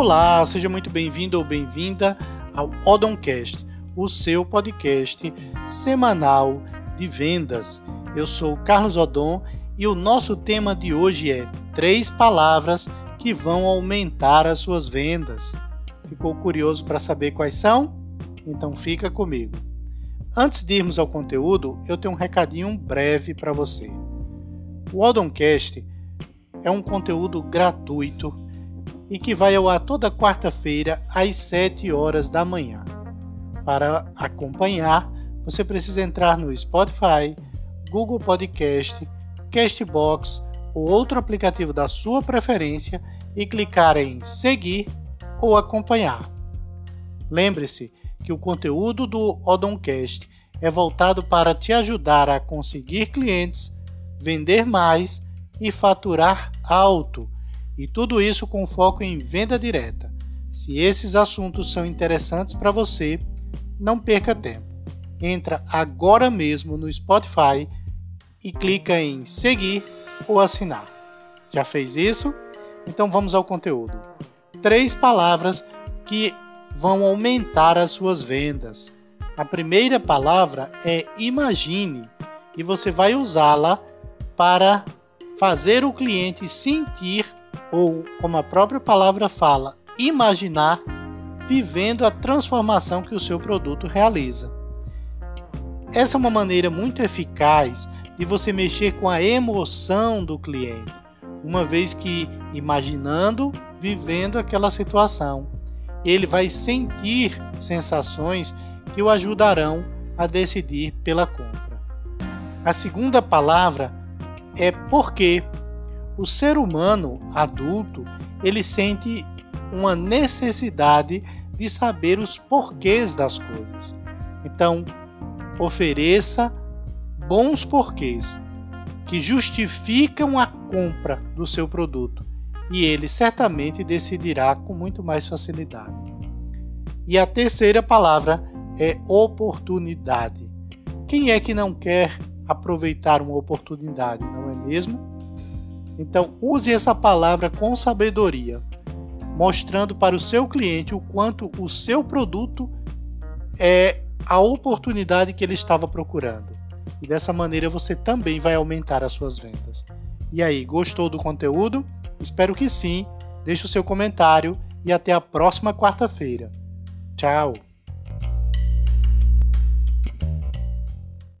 Olá, seja muito bem-vindo ou bem-vinda ao Odoncast, o seu podcast semanal de vendas. Eu sou Carlos Odon e o nosso tema de hoje é três palavras que vão aumentar as suas vendas. Ficou curioso para saber quais são? Então fica comigo. Antes de irmos ao conteúdo, eu tenho um recadinho breve para você. O Odoncast é um conteúdo gratuito e que vai ao ar toda quarta-feira às 7 horas da manhã. Para acompanhar, você precisa entrar no Spotify, Google Podcast, Castbox ou outro aplicativo da sua preferência e clicar em seguir ou acompanhar. Lembre-se que o conteúdo do Odoncast é voltado para te ajudar a conseguir clientes, vender mais e faturar alto, e tudo isso com foco em venda direta. Se esses assuntos são interessantes para você, não perca tempo. Entra agora mesmo no Spotify e clica em seguir ou assinar. Já fez isso? Então vamos ao conteúdo. Três palavras que vão aumentar as suas vendas. A primeira palavra é imagine e você vai usá-la para fazer o cliente sentir, ou como a própria palavra fala, imaginar, vivendo a transformação que o seu produto realiza. Essa é uma maneira muito eficaz de você mexer com a emoção do cliente, uma vez que imaginando, vivendo aquela situação, ele vai sentir sensações que o ajudarão a decidir pela compra. A segunda palavra é porque o ser humano adulto ele sente uma necessidade de saber os porquês das coisas. Então, ofereça bons porquês que justificam a compra do seu produto e ele certamente decidirá com muito mais facilidade. E a terceira palavra é oportunidade. Quem é que não quer aproveitar uma oportunidade, não é mesmo? Então, use essa palavra com sabedoria, mostrando para o seu cliente o quanto o seu produto é a oportunidade que ele estava procurando. E dessa maneira você também vai aumentar as suas vendas. E aí, gostou do conteúdo? Espero que sim. Deixe o seu comentário e até a próxima quarta-feira. Tchau!